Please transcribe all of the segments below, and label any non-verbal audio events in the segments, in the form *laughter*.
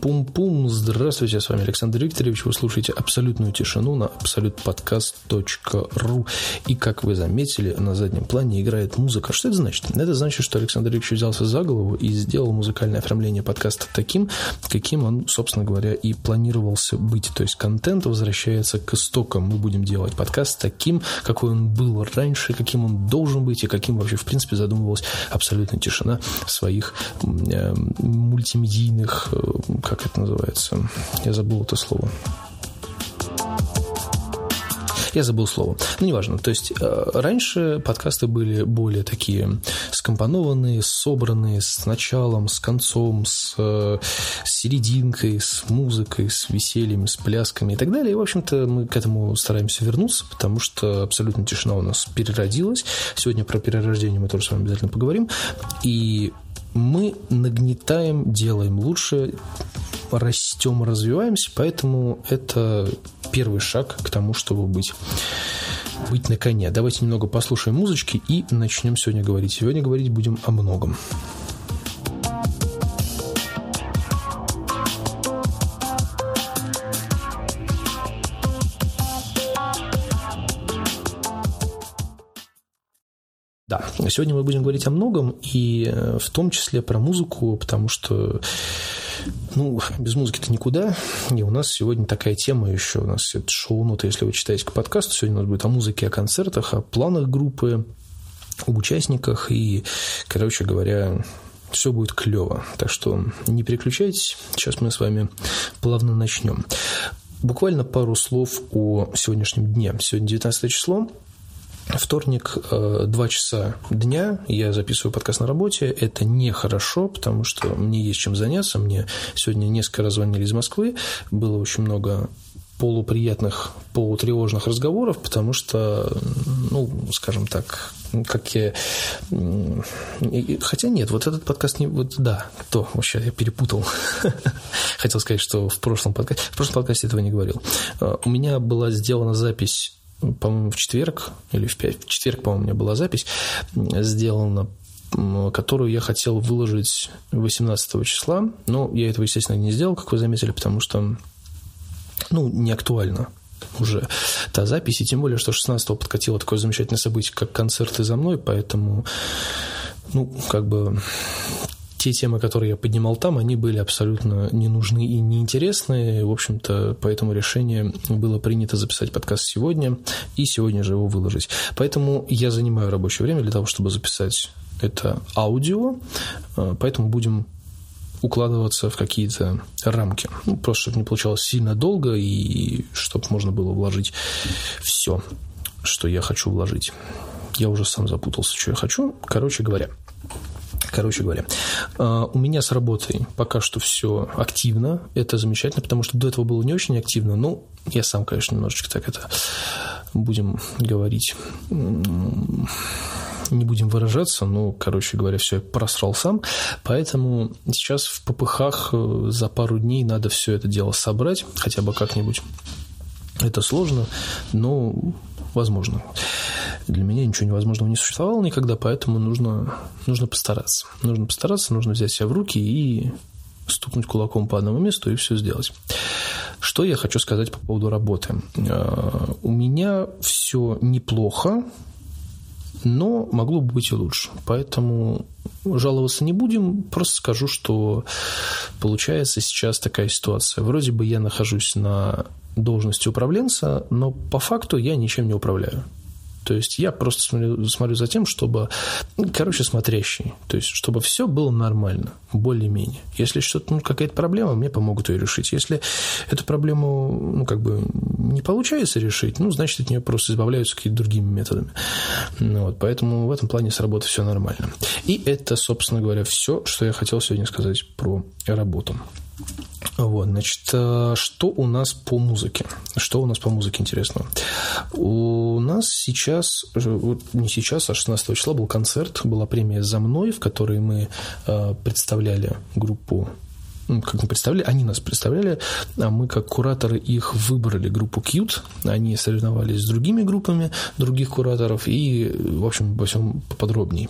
Пум-пум-пум. Здравствуйте, с вами Александр Викторович. Вы слушаете «Абсолютную тишину» на absolutepodcast.ru. И, как вы заметили, на заднем плане играет музыка. Что это значит? Это значит, что Александр Викторович взялся за голову и сделал музыкальное оформление подкаста таким, каким он, собственно говоря, и планировался быть. То есть контент возвращается к истокам. Мы будем делать подкаст таким, какой он был раньше, каким он должен быть и каким вообще, в принципе, задумывалась абсолютная тишина в своих э, мультимедийных, э, как это называется, я забыл это слово. Я забыл слово. Ну, неважно. То есть, э, раньше подкасты были более такие скомпонованные, собранные с началом, с концом, с, с серединкой, с музыкой, с весельем, с плясками и так далее. И, в общем-то, мы к этому стараемся вернуться, потому что абсолютно тишина у нас переродилась. Сегодня про перерождение мы тоже с вами обязательно поговорим. И мы нагнетаем, делаем лучше, растем, развиваемся, поэтому это первый шаг к тому, чтобы быть быть на коне. Давайте немного послушаем музычки и начнем сегодня говорить. Сегодня говорить будем о многом. Да, сегодня мы будем говорить о многом, и э, в том числе про музыку, потому что ну, без музыки-то никуда. И у нас сегодня такая тема еще. У нас это шоу-ноты, если вы читаете к подкасту. Сегодня у нас будет о музыке, о концертах, о планах группы, об участниках. И, короче говоря, все будет клево. Так что не переключайтесь. Сейчас мы с вами плавно начнем. Буквально пару слов о сегодняшнем дне. Сегодня 19 число. Вторник, э, два часа дня, я записываю подкаст на работе. Это нехорошо, потому что мне есть чем заняться. Мне сегодня несколько раз звонили из Москвы. Было очень много полуприятных, полутревожных разговоров, потому что, ну, скажем так, как я... Хотя нет, вот этот подкаст не... Вот да, то, вообще я перепутал. *laughs* Хотел сказать, что в прошлом подкасте... В прошлом подкасте этого не говорил. Э, у меня была сделана запись по-моему, в четверг или в, пять, в четверг, по-моему, у меня была запись сделана, которую я хотел выложить 18 числа, но я этого, естественно, не сделал, как вы заметили, потому что, ну, не актуально уже та запись, и тем более, что 16-го подкатило такое замечательное событие, как концерты за мной, поэтому, ну, как бы те темы, которые я поднимал там, они были абсолютно не нужны и неинтересны. В общем-то, поэтому решение было принято записать подкаст сегодня и сегодня же его выложить. Поэтому я занимаю рабочее время для того, чтобы записать это аудио, э, поэтому будем укладываться в какие-то рамки. Ну, просто чтобы не получалось сильно долго и чтобы можно было вложить все, что я хочу вложить. Я уже сам запутался, что я хочу. Короче говоря, Короче говоря, а, у меня с работой пока что все активно. Это замечательно, потому что до этого было не очень активно. Ну, я сам, конечно, немножечко так это будем говорить не будем выражаться, но, короче говоря, все я просрал сам, поэтому сейчас в ППХ э, за пару дней надо все это дело собрать, хотя бы как-нибудь. Это сложно, но возможно. Для меня ничего невозможного не существовало никогда, поэтому нужно, нужно постараться. Нужно постараться, нужно взять себя в руки и стукнуть кулаком по одному месту и все сделать. Что я хочу сказать по поводу работы? Э, у меня все неплохо, но могло бы быть и лучше. Поэтому жаловаться не будем, просто скажу, что получается сейчас такая ситуация. Вроде бы я нахожусь на должности управленца, но по факту я ничем не управляю. То есть я просто смотрю, смотрю за тем, чтобы, ну, короче, смотрящий. То есть, чтобы все было нормально, более-менее. Если что-то, ну, какая-то проблема, мне помогут ее решить. Если эту проблему, ну, как бы не получается решить, ну, значит, от нее просто избавляются какими-то другими методами. Ну, вот, поэтому в этом плане с работой все нормально. И это, собственно говоря, все, что я хотел сегодня сказать про работу. Вот, значит, э, что у нас по музыке? Что у нас по музыке интересного? У нас сейчас, э, не сейчас, а 16 числа был концерт, была премия «За мной», в которой мы э, представляли группу как мы представляли, они нас представляли, а мы как кураторы их выбрали группу Qt, они соревновались с другими группами других кураторов и, в общем, во всем поподробнее.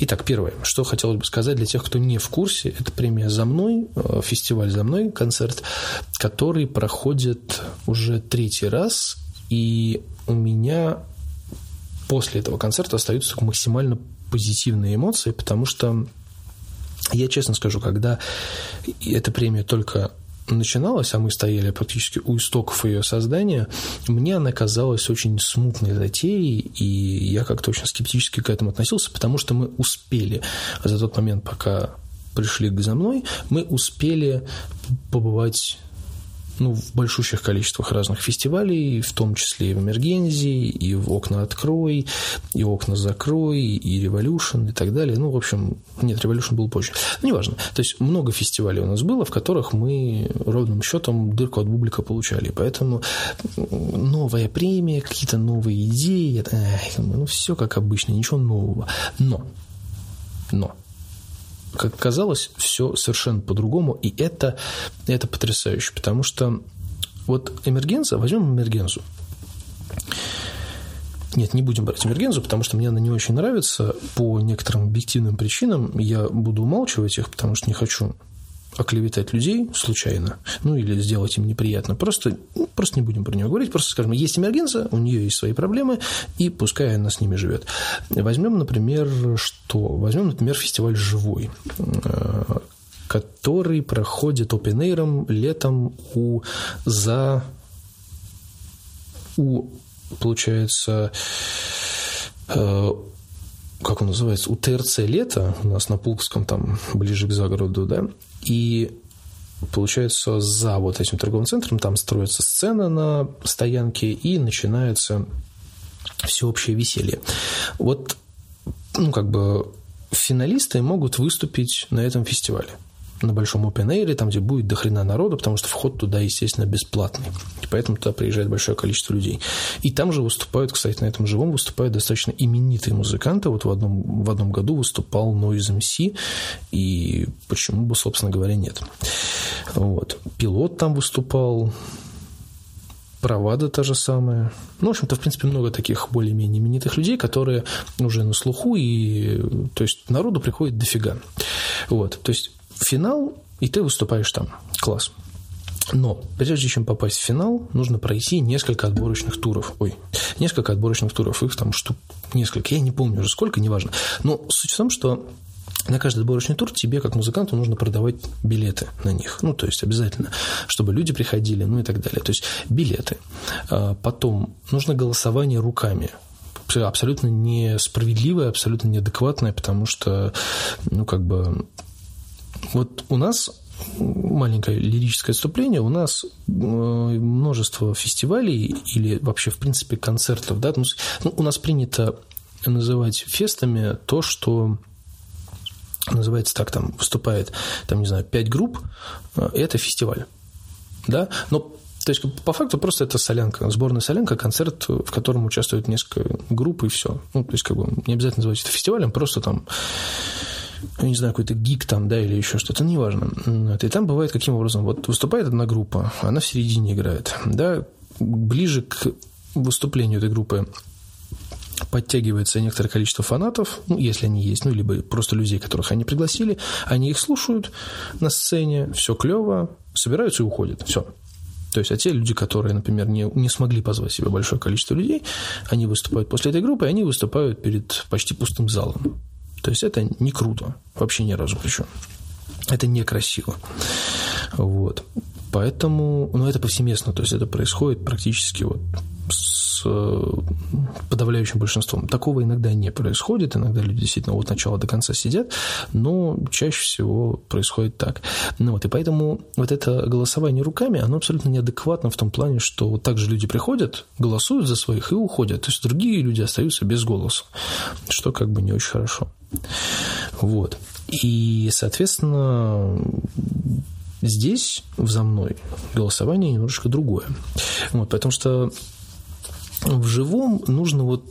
Итак, первое, что хотелось бы сказать для тех, кто не в курсе, это премия «За мной», э, фестиваль «За мной», концерт, который проходит уже третий раз, и у меня после этого концерта остаются максимально позитивные эмоции, потому что я честно скажу, когда эта премия только начиналась, а мы стояли практически у истоков ее создания, мне она казалась очень смутной затеей, и я как-то очень скептически к этому относился, потому что мы успели за тот момент, пока пришли за мной, мы успели побывать ну, в большущих количествах разных фестивалей, в том числе и в Эмергензии, и в «Окна открой», и «Окна закрой», и «Революшн» и так далее. Ну, в общем, нет, «Революшн» был позже. Ну, неважно. То есть много фестивалей у нас было, в которых мы ровным счетом дырку от бублика получали. Поэтому новая премия, какие-то новые идеи, эх, ну, все как обычно, ничего нового. Но, но, как казалось, все совершенно по-другому, и это, это потрясающе, потому что вот эмергенза, возьмем эмергензу. Нет, не будем брать эмергензу, потому что мне она не очень нравится по некоторым объективным причинам. Я буду умалчивать их, потому что не хочу оклеветать людей случайно, ну или сделать им неприятно. Просто, ну, просто не будем про нее говорить, просто скажем, есть эмергенция, у нее есть свои проблемы, и пускай она с ними живет. Возьмем, например, что? Возьмем, например, фестиваль «Живой», э, который проходит open летом у за у получается э, как он называется, у ТРЦ «Лето», у нас на Пулковском, там, ближе к загороду, да, и получается, за вот этим торговым центром там строится сцена на стоянке, и начинается всеобщее веселье. Вот, ну, как бы финалисты могут выступить на этом фестивале на большом open air, там, где будет дохрена народу, потому что вход туда, естественно, бесплатный. И поэтому туда приезжает большое количество людей. И там же выступают, кстати, на этом живом выступают достаточно именитые музыканты. Вот в одном, в одном году выступал Noise MC, и почему бы, собственно говоря, нет. Вот. Пилот там выступал, Провада та же самая. Ну, в общем-то, в принципе, много таких более-менее именитых людей, которые уже на слуху, и то есть народу приходит дофига. Вот. То есть финал, и ты выступаешь там. Класс. Но прежде чем попасть в финал, нужно пройти несколько отборочных туров. Ой, несколько отборочных туров. Их там штук несколько. Я не помню уже сколько, неважно. Но суть в том, что на каждый отборочный тур тебе, как музыканту, нужно продавать билеты на них. Ну, то есть обязательно, чтобы люди приходили, ну и так далее. То есть билеты. А потом нужно голосование руками абсолютно несправедливое, абсолютно неадекватное, потому что, ну, как бы вот у нас маленькое лирическое отступление, у нас э, множество фестивалей или вообще, в принципе, концертов, да, ну, ну, у нас принято называть фестами то, что называется так, там выступает, там, не знаю, пять групп, э, это фестиваль, да, но то есть, по факту, просто это солянка, сборная солянка, концерт, в котором участвуют несколько групп, и все. Ну, то есть, как бы, не обязательно называть это фестивалем, просто там ну, не знаю, какой-то гик там, да, или еще что-то, неважно. Вот, и там бывает каким образом, вот выступает одна группа, она в середине играет, да, ближе к выступлению этой группы подтягивается некоторое количество фанатов, ну, если они есть, ну, либо просто людей, которых они пригласили, они их слушают на сцене, все клево, собираются и уходят, все. То есть, а те люди, которые, например, не, не смогли позвать себе большое количество людей, они выступают после этой группы, и они выступают перед почти пустым залом. То есть это не круто, вообще ни разу причем. Это некрасиво. Вот. Поэтому, ну, это повсеместно, то есть это происходит практически вот с э, подавляющим большинством. Такого иногда не происходит, иногда люди действительно от начала до конца сидят, но чаще всего происходит так. Ну вот, и поэтому вот это голосование руками, оно абсолютно неадекватно в том плане, что вот так же люди приходят, голосуют за своих и уходят, то есть другие люди остаются без голоса, что как бы не очень хорошо. Вот. И, соответственно, здесь, за мной, голосование немножко другое. Вот, потому что в живом нужно вот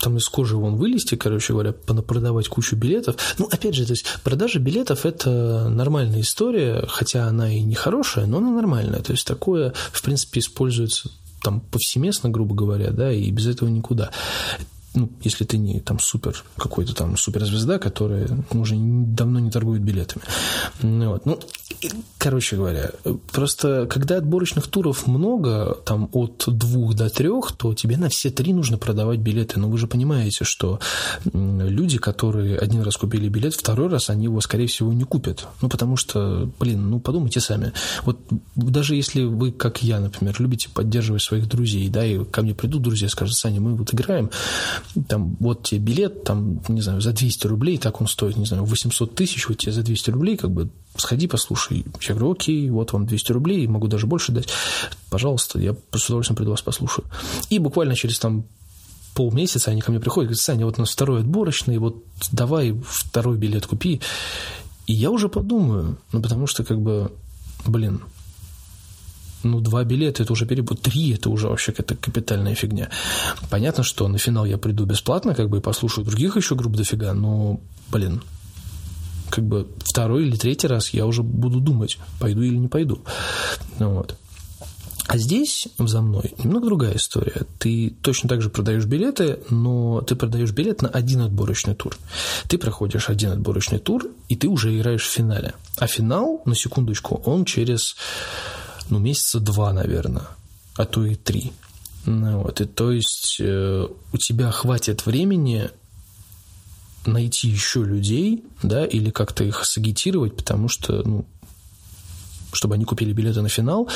там из кожи вон вылезти, короче говоря, продавать кучу билетов. Ну, опять же, то есть продажа билетов – это нормальная история, хотя она и не хорошая, но она нормальная. То есть такое, в принципе, используется там повсеместно, грубо говоря, да, и без этого никуда ну, если ты не там супер, какой-то там суперзвезда, которая уже давно не торгует билетами. Ну вот. Ну, короче говоря, просто когда отборочных туров много, там от двух до трех, то тебе на все три нужно продавать билеты. Но вы же понимаете, что люди, которые один раз купили билет, второй раз они его, скорее всего, не купят. Ну, потому что, блин, ну, подумайте сами. Вот даже если вы, как я, например, любите поддерживать своих друзей, да, и ко мне придут друзья и скажут, Саня, мы вот играем, там, вот тебе билет, там, не знаю, за 200 рублей, так он стоит, не знаю, 800 тысяч, вот тебе за 200 рублей, как бы, сходи, послушай. Я говорю, окей, вот вам 200 рублей, могу даже больше дать. Пожалуйста, я с удовольствием приду вас послушаю. И буквально через там полмесяца они ко мне приходят, говорят, Саня, вот у нас второй отборочный, вот давай второй билет купи. И я уже подумаю, ну, потому что, как бы, блин, ну, два билета – это уже перебор, три – это уже вообще какая-то капитальная фигня. Понятно, что на финал я приду бесплатно, как бы, и послушаю других еще групп дофига, но, блин, как бы второй или третий раз я уже буду думать, пойду или не пойду. Вот. А здесь за мной немного другая история. Ты точно так же продаешь билеты, но ты продаешь билет на один отборочный тур. Ты проходишь один отборочный тур, и ты уже играешь в финале. А финал, на секундочку, он через ну, месяца два, наверное, а то и три. Ну, вот, и то есть э, у тебя хватит времени найти еще людей, да, или как-то их сагитировать, потому что, ну, чтобы они купили билеты на финал.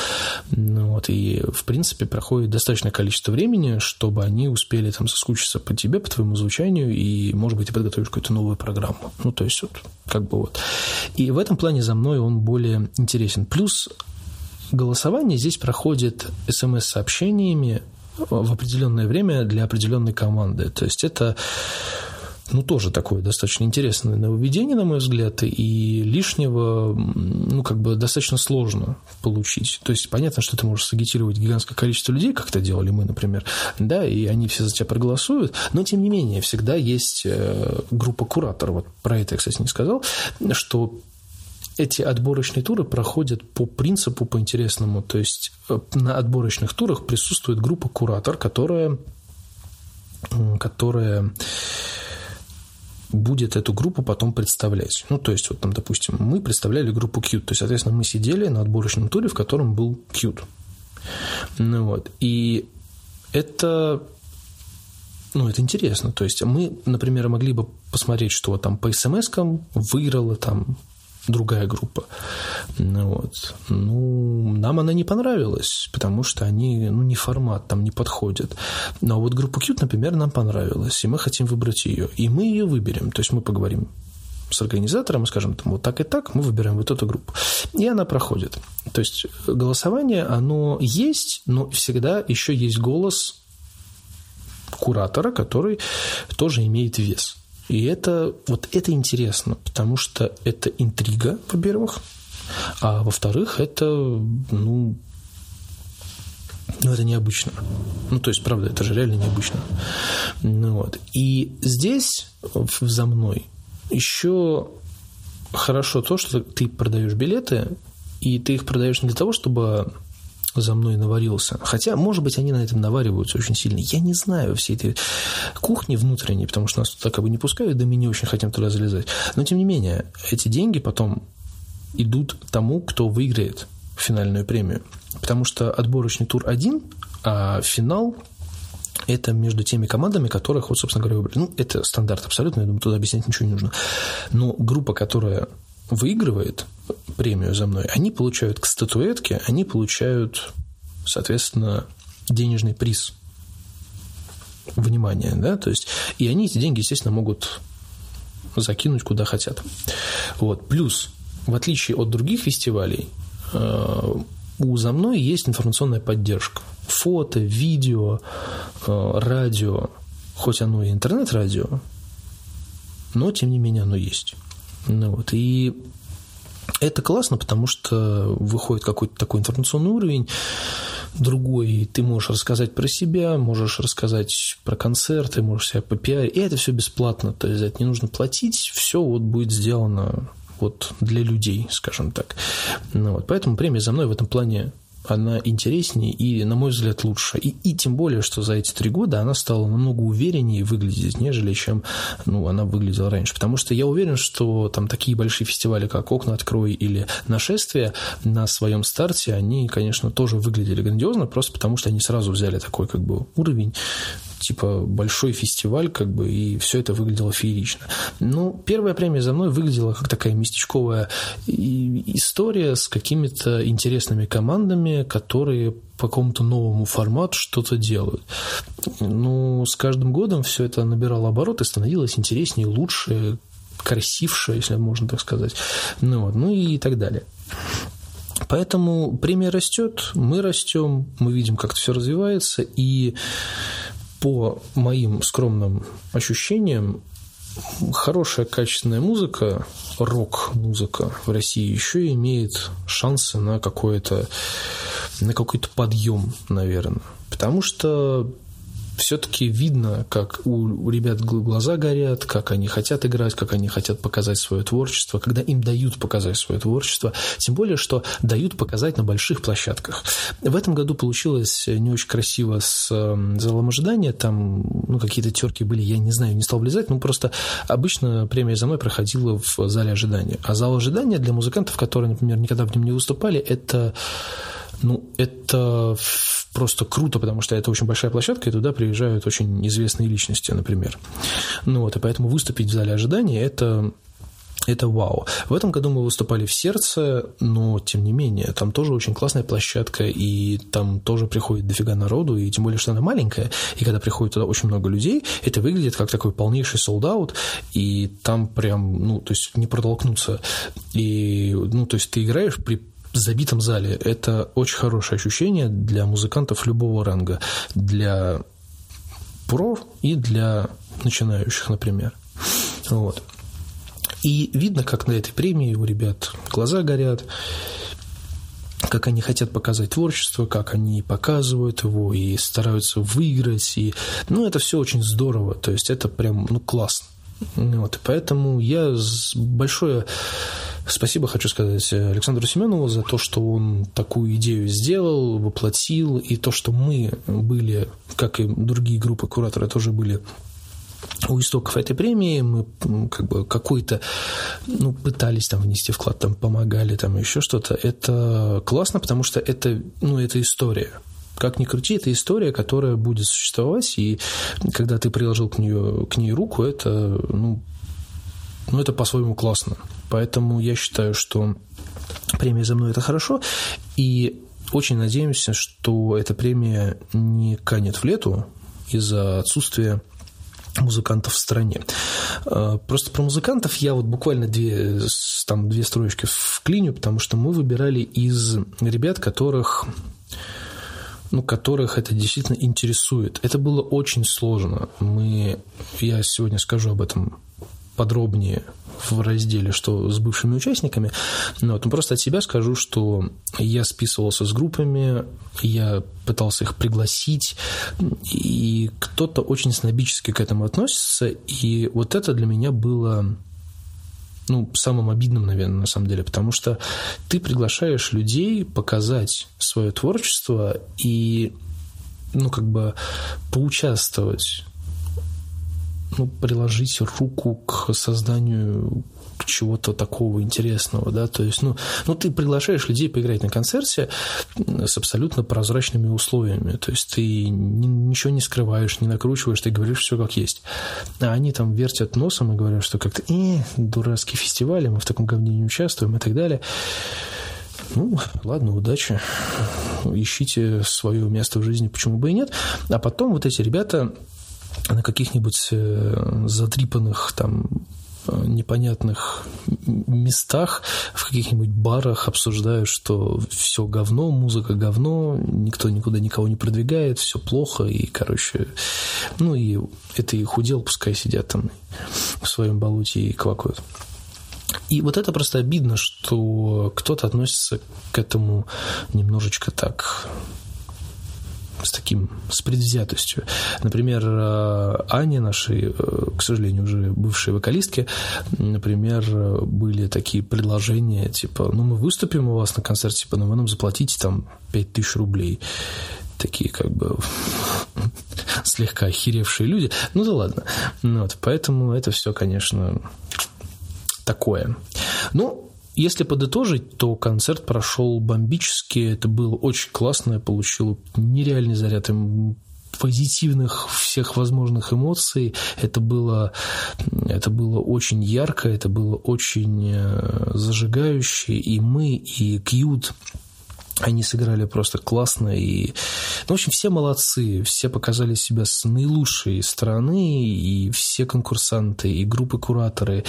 Ну, вот, и, в принципе, проходит достаточное количество времени, чтобы они успели там соскучиться по тебе, по твоему звучанию, и, может быть, ты подготовишь какую-то новую программу. Ну, то есть, вот, как бы вот. И в этом плане за мной он более интересен. Плюс Голосование здесь проходит смс-сообщениями в определенное время для определенной команды. То есть это ну, тоже такое достаточно интересное нововведение, на мой взгляд, и лишнего, ну, как бы достаточно сложно получить. То есть, понятно, что ты можешь сагитировать гигантское количество людей, как это делали мы, например, да, и они все за тебя проголосуют, но, тем не менее, всегда есть э, группа кураторов, вот про это я, кстати, не сказал, что эти отборочные туры проходят по принципу, по интересному. То есть э, на отборочных турах присутствует группа куратор, которая, которая будет эту группу потом представлять. Ну, то есть, вот там, допустим, мы представляли группу Qt. То есть, соответственно, мы сидели на отборочном туре, в котором был Qt. Ну, вот. И это ну, это интересно. То есть мы, например, могли бы посмотреть, что там по смс-кам выиграла там другая группа. Ну вот. Ну, нам она не понравилась, потому что они, ну, не формат, там не подходят. Но вот группу Qt, например, нам понравилась, и мы хотим выбрать ее. И мы ее выберем. То есть мы поговорим с организатором скажем, там, вот так и так, мы выбираем вот эту группу. И она проходит. То есть голосование, оно есть, но всегда еще есть голос куратора, который тоже имеет вес. И это, вот это интересно, потому что это интрига, во-первых, а во-вторых, это, ну, ну, это необычно. Ну, то есть, правда, это же реально необычно. Ну, вот. И здесь, за мной, еще хорошо то, что ты продаешь билеты, и ты их продаешь не для того, чтобы за мной наварился. Хотя, может быть, они на этом навариваются очень сильно. Я не знаю всей этой кухни внутренней, потому что нас туда как бы не пускают, да мы не очень хотим туда залезать. Но, тем не менее, эти деньги потом идут тому, кто выиграет финальную премию. Потому что отборочный тур один, а финал это между теми командами, которых, вот, собственно говоря, выбрали. Ну, это стандарт абсолютно, я думаю, туда объяснять ничего не нужно. Но группа, которая выигрывает премию за мной, они получают к статуэтке, они получают, соответственно, денежный приз. Внимание, да, то есть, и они эти деньги, естественно, могут закинуть куда хотят. Вот. Плюс, в отличие от других фестивалей, э, у «За мной» есть информационная поддержка. Фото, видео, э, радио, хоть оно и интернет-радио, но, тем не менее, оно есть. Ну, вот. И Это классно, потому что выходит какой-то такой информационный уровень, другой, ты можешь рассказать про себя, можешь рассказать про концерты, можешь себя попиарить, и это все бесплатно, то есть за это не нужно платить, все вот будет сделано вот для людей, скажем так. Ну, вот, поэтому премия за мной в этом плане она интереснее и, на мой взгляд, лучше. И, и тем более, что за эти три года она стала намного увереннее выглядеть, нежели чем ну, она выглядела раньше. Потому что я уверен, что там такие большие фестивали, как «Окна открой» или «Нашествие» на своем старте, они, конечно, тоже выглядели грандиозно, просто потому что они сразу взяли такой как бы уровень типа большой фестиваль, как бы, и все это выглядело феерично. Ну, первая премия за мной выглядела как такая местечковая история с какими-то интересными командами, которые по какому-то новому формату что-то делают. Ну, с каждым годом все это набирало обороты, становилось интереснее, лучше, красивше, если можно так сказать. Ну, вот, ну и так далее. Поэтому премия растет, мы растем, мы видим, как все развивается, и по моим скромным ощущениям, хорошая качественная музыка, рок-музыка в России еще имеет шансы на какой-то на какой-то подъем, наверное. Потому что все-таки видно, как у ребят глаза горят, как они хотят играть, как они хотят показать свое творчество, когда им дают показать свое творчество, тем более, что дают показать на больших площадках. В этом году получилось не очень красиво с эм, залом ожидания, там ну, какие-то терки были, я не знаю, не стал влезать, ну просто обычно премия за мной проходила в зале ожидания. А зал ожидания для музыкантов, которые, например, никогда в нем не выступали, это ну, это просто круто, потому что это очень большая площадка, и туда приезжают очень известные личности, например. Ну вот, и поэтому выступить в зале ожидания – это это вау. В этом году мы выступали в сердце, но тем не менее, там тоже очень классная площадка, и там тоже приходит дофига народу, и тем более, что она маленькая, и когда приходит туда очень много людей, это выглядит как такой полнейший солдат, и там прям, ну, то есть не протолкнуться. И, ну, то есть ты играешь при забитом зале. Это очень хорошее ощущение для музыкантов любого ранга. Для про и для начинающих, например. Вот. И видно, как на этой премии у ребят глаза горят, как они хотят показать творчество, как они показывают его и стараются выиграть. И, ну, это все очень здорово. То есть это прям ну, классно. Вот, и поэтому я большое спасибо хочу сказать Александру Семенову за то, что он такую идею сделал, воплотил, и то, что мы были, как и другие группы куратора, тоже были у истоков этой премии мы как бы какой-то, ну, пытались там внести вклад, там помогали, там еще что-то. Это классно, потому что это, ну, это история. Как ни крути, это история, которая будет существовать, и когда ты приложил к, нее, к ней руку, это, ну, ну, это по-своему классно. Поэтому я считаю, что премия за мной это хорошо, и очень надеемся, что эта премия не канет в лету из-за отсутствия музыкантов в стране. А, просто про музыкантов я вот буквально две, там, две строчки вклиню, потому что мы выбирали из ребят, которых ну, которых это действительно интересует. Это было очень сложно. Мы, я сегодня скажу об этом подробнее в разделе, что с бывшими участниками. Но вот, ну, просто от себя скажу, что я списывался с группами, я пытался их пригласить, и кто-то очень снобически к этому относится, и вот это для меня было ну, самым обидным, наверное, на самом деле, потому что ты приглашаешь людей показать свое творчество и, ну, как бы поучаствовать ну, приложить руку к созданию чего-то такого интересного, да, то есть, ну, ну, ты приглашаешь людей поиграть на концерте с абсолютно прозрачными условиями, то есть ты ни, ничего не скрываешь, не накручиваешь, ты говоришь все как есть, а они там вертят носом и говорят, что как-то, э, дурацкий фестиваль, мы в таком говне не участвуем и так далее, ну, ладно, удачи. Ищите свое место в жизни, почему бы и нет. А потом вот эти ребята на каких-нибудь э, затрипанных там э, непонятных местах, в каких-нибудь барах обсуждают, что все говно, музыка говно, никто никуда никого не продвигает, все плохо, и, короче, ну и это их удел, пускай сидят там в своем болоте и квакают. И вот это просто обидно, что кто-то относится к этому немножечко так с таким, с предвзятостью. Например, э, Аня, нашей, э, к сожалению, уже бывшей вокалистки, например, были такие предложения, типа, ну, мы выступим у вас на концерте, типа, но вы нам заплатите там 5000 рублей такие как бы *laughs* слегка охеревшие люди. Ну да ладно. Ну, вот, поэтому это все, конечно, такое. Ну, если подытожить, то концерт прошел бомбически. Это было очень классно. Я получил нереальный заряд позитивных всех возможных эмоций. Это было, это было очень ярко, это было очень э, зажигающе. И мы, и Кьют они сыграли просто классно. И, ну, в общем, все молодцы, все показали себя с наилучшей стороны, и все конкурсанты, и группы кураторы.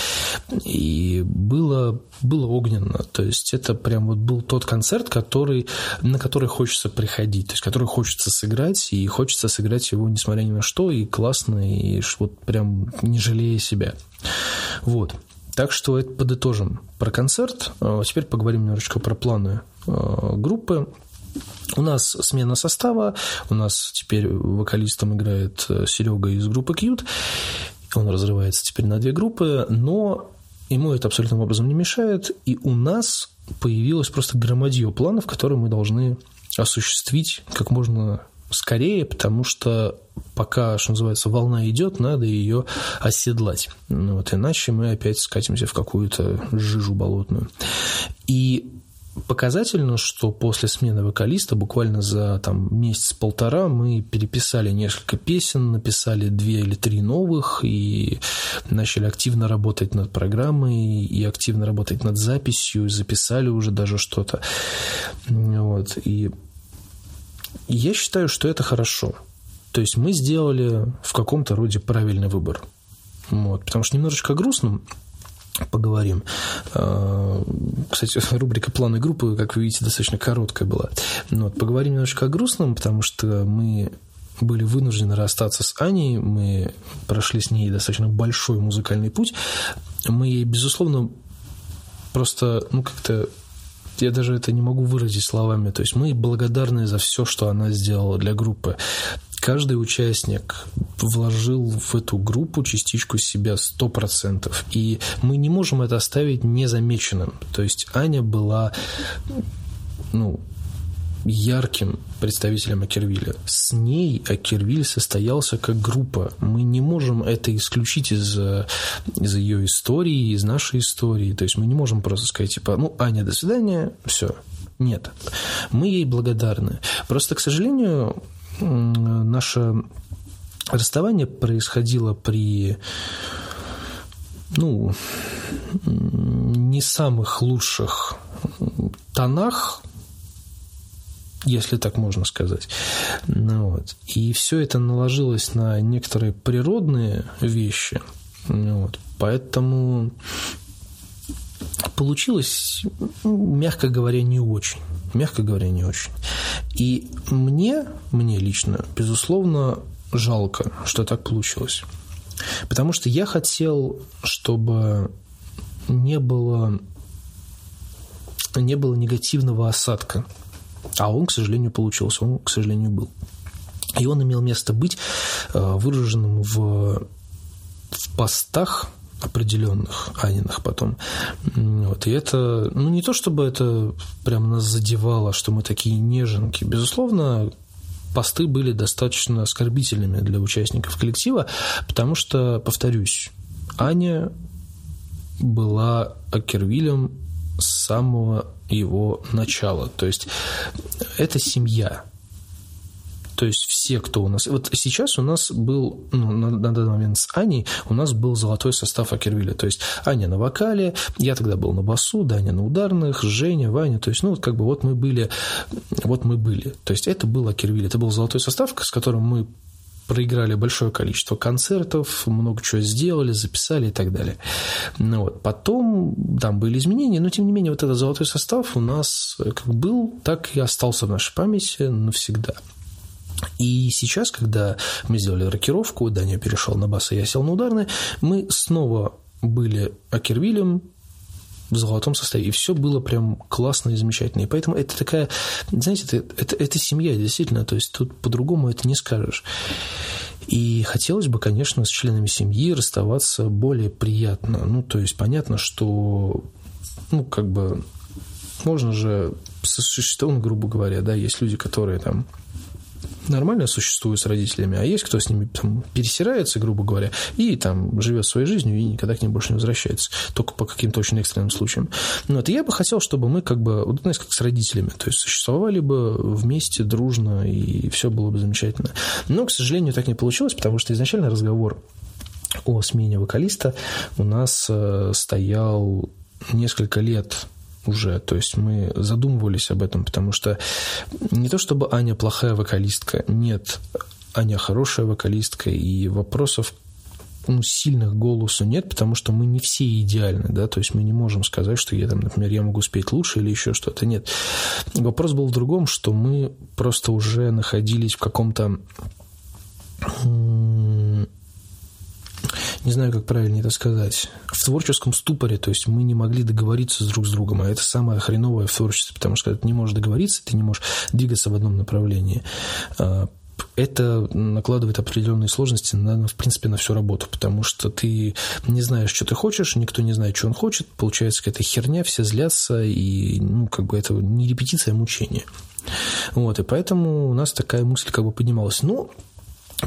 И было, было огненно. То есть это прям вот был тот концерт, который, на который хочется приходить, то есть который хочется сыграть, и хочется сыграть его несмотря ни на что, и классно, и вот прям не жалея себя. Вот. Так что это подытожим про концерт. А теперь поговорим немножечко про планы группы. У нас смена состава, у нас теперь вокалистом играет э, Серега из группы Cute, он разрывается теперь на две группы, но ему это абсолютным образом не мешает, и у нас появилось просто громадье планов, которые мы должны осуществить как можно скорее, потому что пока, что называется, волна идет, надо ее оседлать. Ну вот, иначе мы опять скатимся в какую-то жижу болотную. И показательно, что после смены вокалиста буквально за там, месяц-полтора мы переписали несколько песен, написали две или три новых и начали активно работать над программой и активно работать над записью, записали уже даже что-то. Вот. И я считаю, что это хорошо. То есть мы сделали в каком-то роде правильный выбор. Вот. Потому что немножечко грустно поговорим. А, кстати, *laughs* рубрика «Планы группы», как вы видите, достаточно короткая была. Вот. Поговорим немножечко о грустном, потому что мы были вынуждены расстаться с Аней, мы прошли с ней достаточно большой музыкальный путь. Мы ей, безусловно, просто, ну, как-то я даже это не могу выразить словами. То есть мы благодарны за все, что она сделала для группы. Каждый участник вложил в эту группу частичку себя 100%. И мы не можем это оставить незамеченным. То есть Аня была ну, ярким представителем Акервиля. С ней Акервиль состоялся как группа. Мы не можем это исключить из, из ее истории, из нашей истории. То есть мы не можем просто сказать, типа, ну, Аня, до свидания, все. Нет. Мы ей благодарны. Просто, к сожалению, наше расставание происходило при ну, не самых лучших тонах, если так можно сказать. Ну, вот. И все это наложилось на некоторые природные вещи. Ну, вот. Поэтому получилось, мягко говоря, не очень. Мягко говоря, не очень. И мне, мне лично, безусловно, жалко, что так получилось. Потому что я хотел, чтобы не было, не было негативного осадка а он, к сожалению, получился, он, к сожалению, был. И он имел место быть э, выраженным в, в постах определенных Аниных потом. Вот. И это, ну, не то чтобы это прям нас задевало, что мы такие неженки. Безусловно, посты были достаточно оскорбительными для участников коллектива, потому что, повторюсь, Аня была Акервилем с самого его начала. То есть это семья. То есть все, кто у нас... Вот сейчас у нас был, ну, на, на данный момент с Аней, у нас был золотой состав Акервилля. То есть Аня на вокале, я тогда был на басу, Даня на ударных, Женя, Ваня. То есть, ну, вот как бы вот мы были, вот мы были. То есть это был Акервиль, это был золотой состав, с которым мы проиграли большое количество концертов, много чего сделали, записали и так далее. Ну, вот. Потом там были изменения, но тем не менее вот этот золотой состав у нас как был, так и остался в нашей памяти навсегда. И сейчас, когда мы сделали рокировку, Даня перешел на бас, и я сел на ударный, мы снова были Акервилем, в золотом состоянии. И все было прям классно и замечательно. И поэтому это такая, знаете, это, это, это семья, действительно. То есть тут по-другому это не скажешь. И хотелось бы, конечно, с членами семьи расставаться более приятно. Ну, то есть понятно, что, ну, как бы, можно же существовать, грубо говоря, да, есть люди, которые там нормально существуют с родителями, а есть кто с ними там, пересирается, грубо говоря, и там живет своей жизнью и никогда к ним больше не возвращается, только по каким-то очень экстренным случаям. Ну, вот, и я бы хотел, чтобы мы как бы, вот, знаете, как с родителями, то есть существовали бы вместе, дружно, и все было бы замечательно. Но, к сожалению, так не получилось, потому что изначально разговор о смене вокалиста у нас э, стоял несколько лет уже. То есть мы задумывались об этом, потому что не то чтобы Аня плохая вокалистка, нет, Аня хорошая вокалистка, и вопросов ну, сильных голосу нет, потому что мы не все идеальны, да, то есть мы не можем сказать, что я там, например, я могу спеть лучше или еще что-то, нет. Вопрос был в другом, что мы просто уже находились в каком-то не знаю, как правильно это сказать, в творческом ступоре, то есть мы не могли договориться друг с другом, а это самое хреновое в творчестве, потому что когда ты не можешь договориться, ты не можешь двигаться в одном направлении. А, это накладывает определенные сложности на, в принципе, на всю работу, потому что ты не знаешь, что ты хочешь, никто не знает, что он хочет, получается какая-то херня, все злятся, и, ну, как бы это не репетиция, а мучение. Вот, и поэтому у нас такая мысль как бы поднималась. Ну,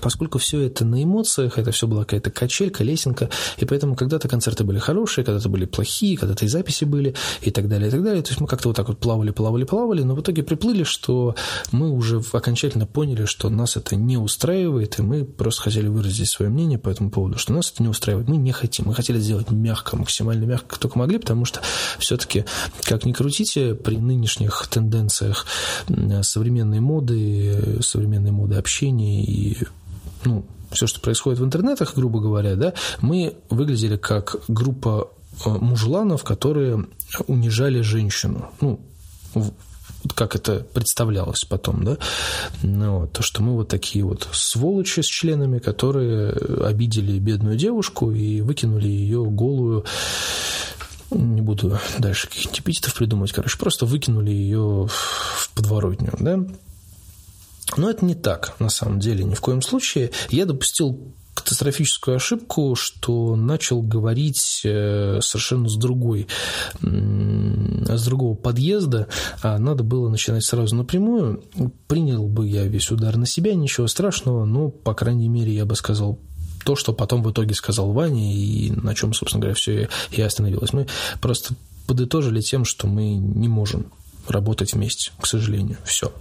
Поскольку все это на эмоциях, это все была какая-то качелька, лесенка, и поэтому когда-то концерты были хорошие, когда-то были плохие, когда-то и записи были, и так далее, и так далее. То есть мы как-то вот так вот плавали, плавали, плавали, но в итоге приплыли, что мы уже окончательно поняли, что нас это не устраивает, и мы просто хотели выразить свое мнение по этому поводу, что нас это не устраивает. Мы не хотим, мы хотели сделать мягко, максимально мягко, как только могли, потому что все-таки, как ни крутите, при нынешних тенденциях современной моды, современной моды общения и ну, все, что происходит в интернетах, грубо говоря, да, мы выглядели как группа э, мужланов, которые унижали женщину. Ну, как это представлялось потом, да, ну, то, что мы вот такие вот сволочи с членами, которые обидели бедную девушку и выкинули ее голую. Не буду дальше каких-нибудь эпитетов придумать, короче, просто выкинули ее в подворотню, да, но это не так, на самом деле, ни в коем случае. Я допустил катастрофическую ошибку, что начал говорить э, совершенно с другой, с другого подъезда, а надо было начинать сразу напрямую. Принял бы я весь удар на себя, ничего страшного, но, по крайней мере, я бы сказал то, что потом в итоге сказал Ваня, и на чем, собственно говоря, все и остановилось. Мы просто подытожили тем, что мы не можем работать вместе, к сожалению. Все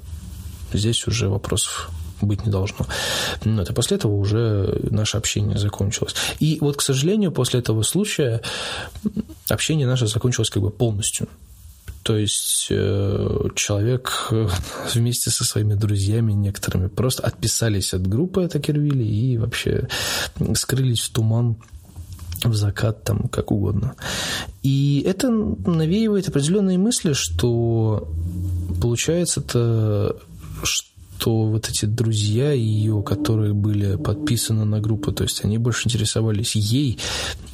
здесь уже вопросов быть не должно. Но это после этого уже наше общение закончилось. И вот, к сожалению, после этого случая общение наше закончилось как бы полностью. То есть э, человек *laughs* вместе со своими друзьями некоторыми просто отписались от группы это Кервили и вообще скрылись в туман в закат, там, как угодно. И это навеивает определенные мысли, что получается это что вот эти друзья ее, которые были подписаны на группу, то есть они больше интересовались ей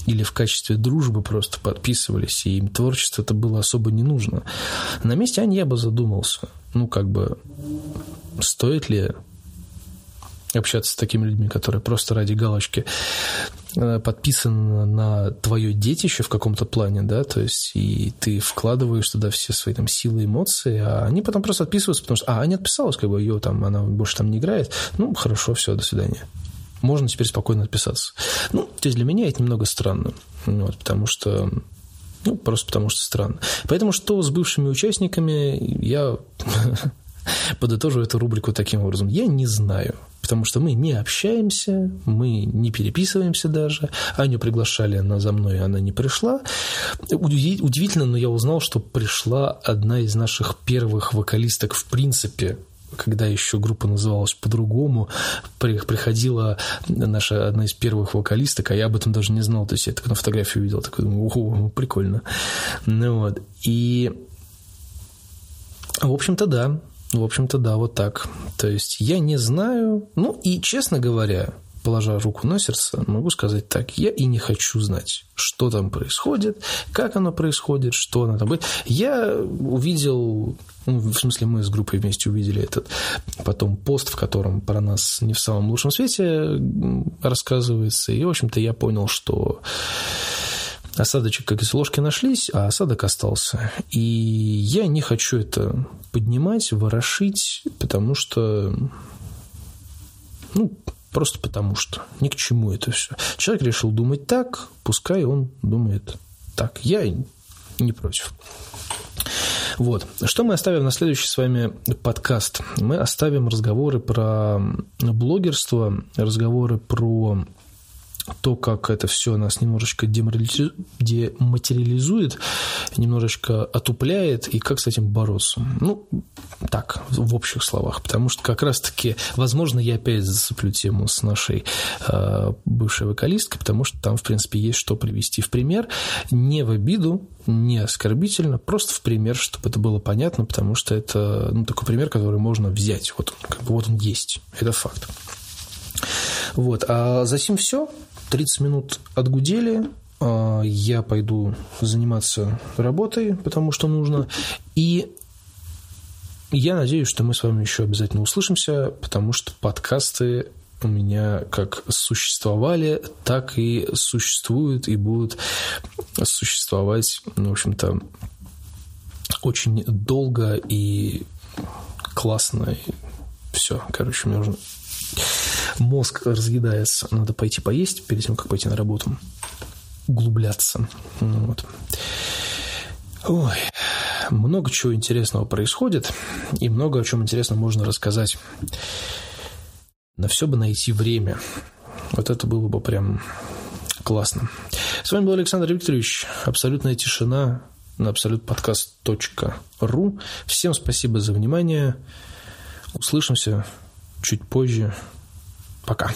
или в качестве дружбы просто подписывались, и им творчество это было особо не нужно. На месте Ани я бы задумался, ну, как бы, стоит ли общаться с такими людьми, которые просто ради галочки э, подписаны на твое детище в каком-то плане, да, то есть и ты вкладываешь туда все свои там силы, эмоции, а они потом просто отписываются, потому что, а, Аня отписалась, как бы ее там, она больше там не играет, ну, хорошо, все, до свидания. Можно теперь спокойно отписаться. Ну, то есть для меня это немного странно, вот, потому что ну, просто потому что странно. Поэтому что с бывшими участниками, я *laughs* *laughs* подытожу эту рубрику таким образом. Я не знаю потому что мы не общаемся, мы не переписываемся даже. Аню приглашали, она за мной, она не пришла. Удивительно, но я узнал, что пришла одна из наших первых вокалисток в принципе когда еще группа называлась по-другому, приходила наша одна из первых вокалисток, а я об этом даже не знал, то есть я так на фотографии увидел, такой думаю, ого, прикольно. Ну вот, и в общем-то, да, в общем-то, да, вот так. То есть я не знаю. Ну и, честно говоря, положа руку на сердце, могу сказать так. Я и не хочу знать, что там происходит, как оно происходит, что оно там будет. Я увидел, ну, в смысле мы с группой вместе увидели этот потом пост, в котором про нас не в самом лучшем свете рассказывается. И, в общем-то, я понял, что осадочек, как из ложки нашлись, а осадок остался. И я не хочу это поднимать, ворошить, потому что ну, Просто потому что. Ни к чему это все. Человек решил думать так, пускай он думает так. Я не против. Вот. Что мы оставим на следующий с вами подкаст? Мы оставим разговоры про блогерство, разговоры про то, как это все нас немножечко дематериализует, немножечко отупляет, и как с этим бороться. Ну, так, в общих словах, потому что как раз-таки, возможно, я опять засыплю тему с нашей э, бывшей вокалисткой, потому что там, в принципе, есть что привести в пример, не в обиду, не оскорбительно, просто в пример, чтобы это было понятно, потому что это ну, такой пример, который можно взять. Вот, как бы вот он есть, это факт. Вот, а за сим все. 30 минут отгудели, а, я пойду заниматься работой, потому что нужно. И я надеюсь, что мы с вами еще обязательно услышимся, потому что подкасты у меня как существовали, так и существуют и будут существовать, ну, в общем-то, очень долго и классно. И все, короче, мне нужно мозг разъедается. Надо пойти поесть перед тем, как пойти на работу. Углубляться. Вот. Ой, много чего интересного происходит, и много о чем интересно можно рассказать. На все бы найти время. Вот это было бы прям классно. С вами был Александр Викторович. Абсолютная тишина на абсолютподкаст.ру. Всем спасибо за внимание. Услышимся чуть позже. Пока.